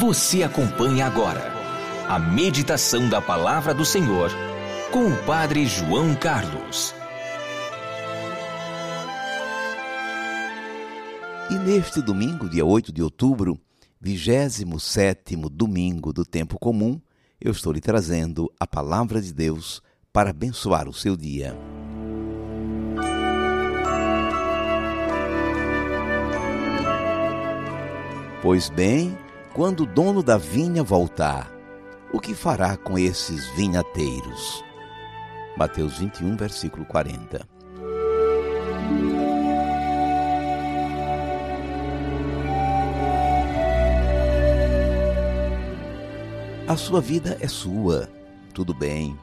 Você acompanha agora a meditação da Palavra do Senhor com o Padre João Carlos. E neste domingo, dia 8 de outubro, 27 domingo do tempo comum, eu estou lhe trazendo a palavra de Deus para abençoar o seu dia. Pois bem, quando o dono da vinha voltar, o que fará com esses vinhateiros? Mateus 21, versículo 40. A sua vida é sua, tudo bem.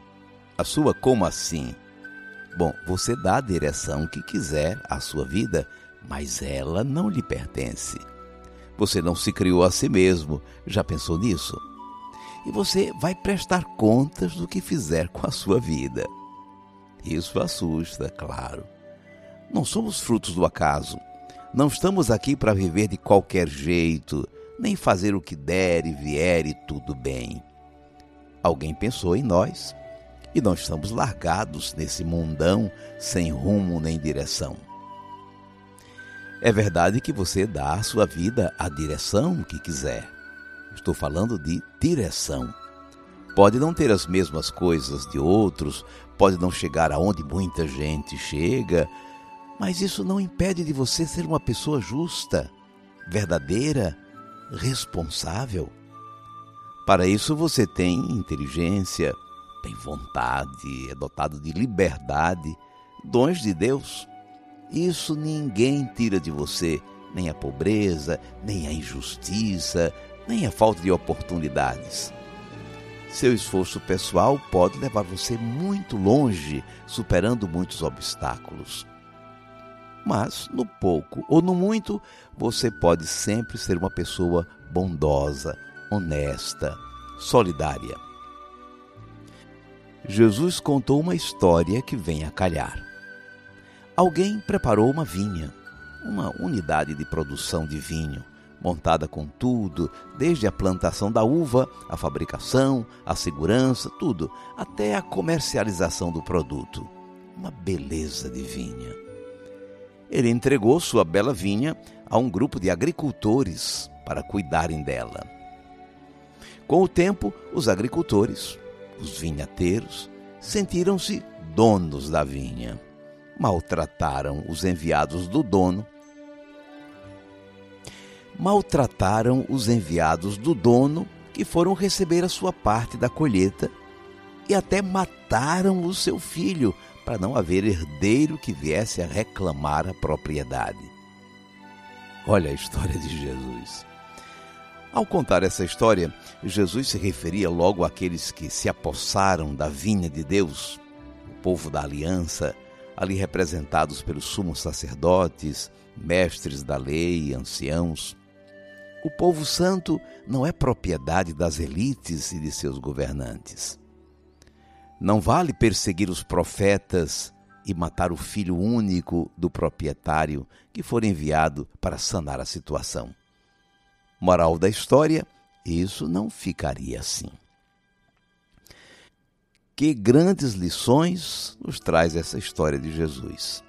A sua como assim? Bom, você dá a direção que quiser à sua vida, mas ela não lhe pertence. Você não se criou a si mesmo. Já pensou nisso? E você vai prestar contas do que fizer com a sua vida. Isso assusta, claro. Não somos frutos do acaso. Não estamos aqui para viver de qualquer jeito, nem fazer o que der e vier e tudo bem. Alguém pensou em nós e nós estamos largados nesse mundão sem rumo nem direção. É verdade que você dá à sua vida a direção que quiser. Estou falando de direção. Pode não ter as mesmas coisas de outros, pode não chegar aonde muita gente chega, mas isso não impede de você ser uma pessoa justa, verdadeira, responsável. Para isso você tem inteligência, tem vontade, é dotado de liberdade, dons de Deus. Isso ninguém tira de você, nem a pobreza, nem a injustiça, nem a falta de oportunidades. Seu esforço pessoal pode levar você muito longe, superando muitos obstáculos. Mas, no pouco ou no muito, você pode sempre ser uma pessoa bondosa, honesta, solidária. Jesus contou uma história que vem a calhar. Alguém preparou uma vinha, uma unidade de produção de vinho, montada com tudo, desde a plantação da uva, a fabricação, a segurança, tudo, até a comercialização do produto. Uma beleza de vinha. Ele entregou sua bela vinha a um grupo de agricultores para cuidarem dela. Com o tempo, os agricultores, os vinhateiros, sentiram-se donos da vinha maltrataram os enviados do dono, maltrataram os enviados do dono que foram receber a sua parte da colheita e até mataram o seu filho para não haver herdeiro que viesse a reclamar a propriedade. Olha a história de Jesus. Ao contar essa história, Jesus se referia logo àqueles que se apossaram da vinha de Deus, o povo da aliança, ali representados pelos sumos sacerdotes, mestres da lei, anciãos. O povo santo não é propriedade das elites e de seus governantes. Não vale perseguir os profetas e matar o filho único do proprietário que for enviado para sanar a situação. Moral da história: isso não ficaria assim. Que grandes lições nos traz essa história de Jesus.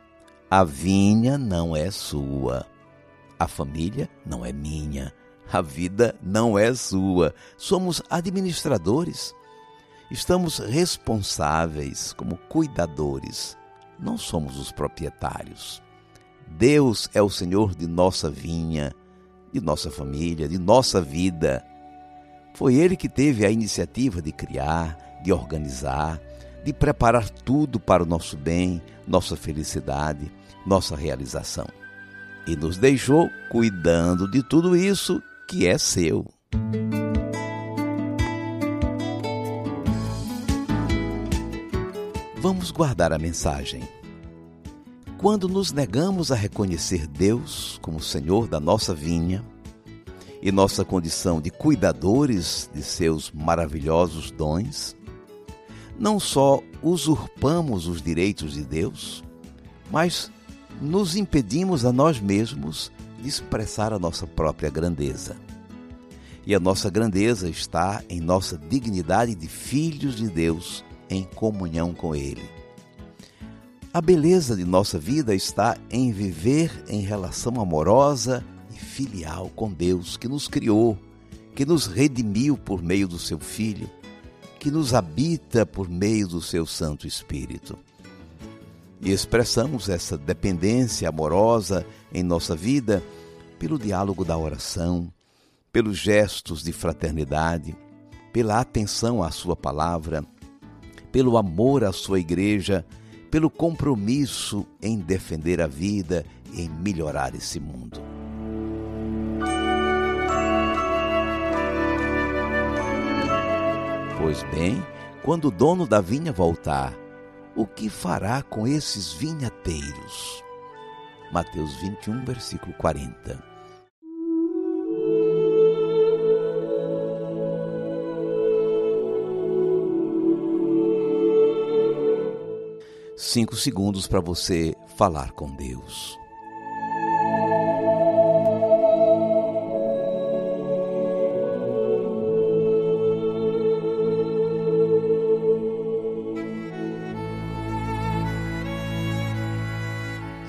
A vinha não é sua, a família não é minha, a vida não é sua. Somos administradores. Estamos responsáveis como cuidadores. Não somos os proprietários. Deus é o Senhor de nossa vinha, de nossa família, de nossa vida. Foi Ele que teve a iniciativa de criar, de organizar, de preparar tudo para o nosso bem, nossa felicidade, nossa realização. E nos deixou cuidando de tudo isso que é seu. Vamos guardar a mensagem. Quando nos negamos a reconhecer Deus como Senhor da nossa vinha e nossa condição de cuidadores de seus maravilhosos dons, não só usurpamos os direitos de Deus, mas nos impedimos a nós mesmos de expressar a nossa própria grandeza. E a nossa grandeza está em nossa dignidade de filhos de Deus em comunhão com Ele. A beleza de nossa vida está em viver em relação amorosa e filial com Deus que nos criou, que nos redimiu por meio do seu Filho, que nos habita por meio do seu Santo Espírito. E expressamos essa dependência amorosa em nossa vida pelo diálogo da oração, pelos gestos de fraternidade, pela atenção à Sua palavra, pelo amor à Sua igreja, pelo compromisso em defender a vida e em melhorar esse mundo. Pois bem, quando o dono da vinha voltar, o que fará com esses vinhateiros? Mateus 21, versículo 40. Cinco segundos para você falar com Deus.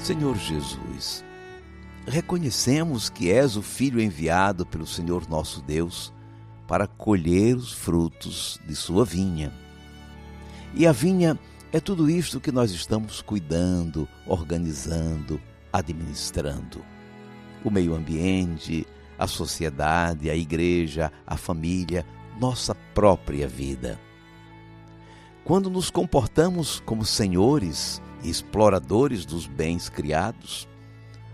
Senhor Jesus, reconhecemos que és o Filho enviado pelo Senhor nosso Deus para colher os frutos de sua vinha. E a vinha é tudo isto que nós estamos cuidando, organizando, administrando. O meio ambiente, a sociedade, a igreja, a família, nossa própria vida. Quando nos comportamos como senhores e exploradores dos bens criados,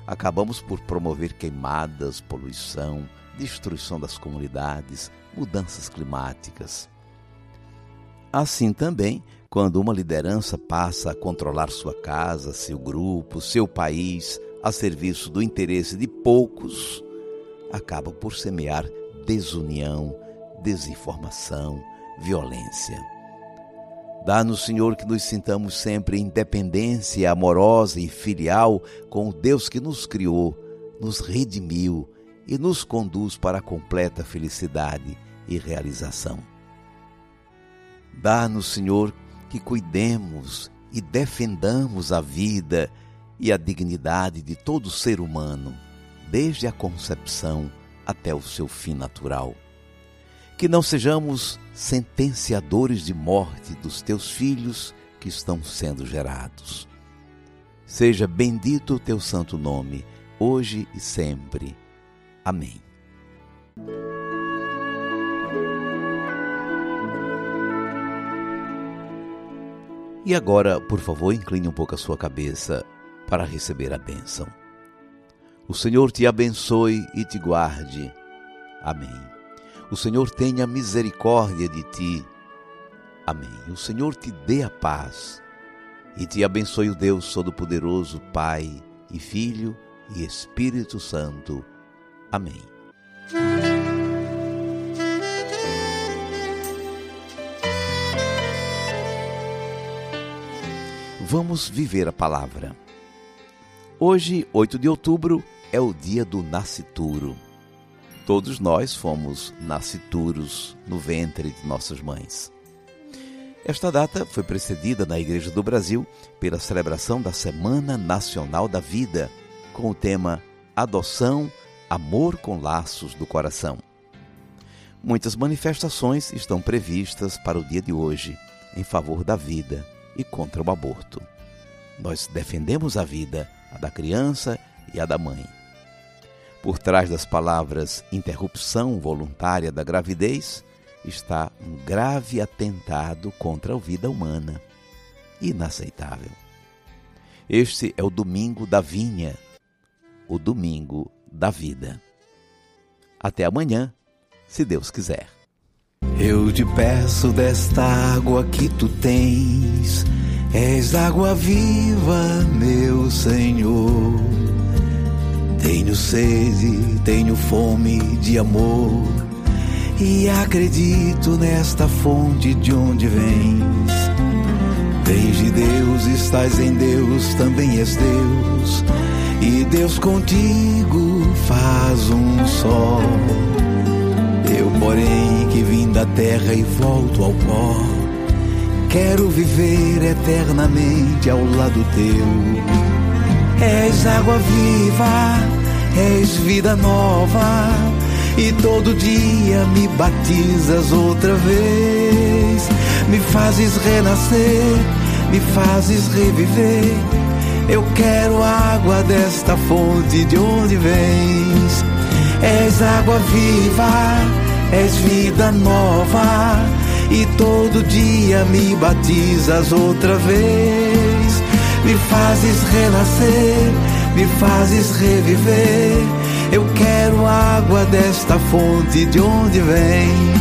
acabamos por promover queimadas, poluição, destruição das comunidades, mudanças climáticas. Assim também, quando uma liderança passa a controlar sua casa, seu grupo, seu país, a serviço do interesse de poucos, acaba por semear desunião, desinformação, violência. Dá-nos, Senhor, que nos sintamos sempre em dependência amorosa e filial com o Deus que nos criou, nos redimiu e nos conduz para a completa felicidade e realização. Dá-nos, Senhor, que cuidemos e defendamos a vida e a dignidade de todo ser humano, desde a concepção até o seu fim natural. Que não sejamos sentenciadores de morte dos teus filhos que estão sendo gerados. Seja bendito o teu santo nome, hoje e sempre. Amém. E agora, por favor, incline um pouco a sua cabeça para receber a bênção. O Senhor te abençoe e te guarde. Amém. O Senhor tenha misericórdia de ti. Amém. O Senhor te dê a paz e te abençoe o Deus Todo-Poderoso, Pai e Filho e Espírito Santo. Amém. Vamos viver a palavra. Hoje, 8 de outubro, é o dia do nascituro. Todos nós fomos nascituros no ventre de nossas mães. Esta data foi precedida na Igreja do Brasil pela celebração da Semana Nacional da Vida, com o tema Adoção, Amor com Laços do Coração. Muitas manifestações estão previstas para o dia de hoje em favor da vida e contra o aborto. Nós defendemos a vida, a da criança e a da mãe. Por trás das palavras interrupção voluntária da gravidez está um grave atentado contra a vida humana. Inaceitável. Este é o domingo da vinha, o domingo da vida. Até amanhã, se Deus quiser. Eu te peço desta água que tu tens, és água viva, meu Senhor. Tenho sede, tenho fome de amor, e acredito nesta fonte de onde vens. Vens de Deus, estás em Deus, também és Deus, e Deus contigo faz um só da terra e volto ao pó. Quero viver eternamente ao lado teu. És água viva, és vida nova, e todo dia me batizas outra vez. Me fazes renascer, me fazes reviver. Eu quero água desta fonte de onde vens. És água viva, és vida nova, e todo dia me batizas outra vez. Me fazes renascer, me fazes reviver. Eu quero água desta fonte de onde vem.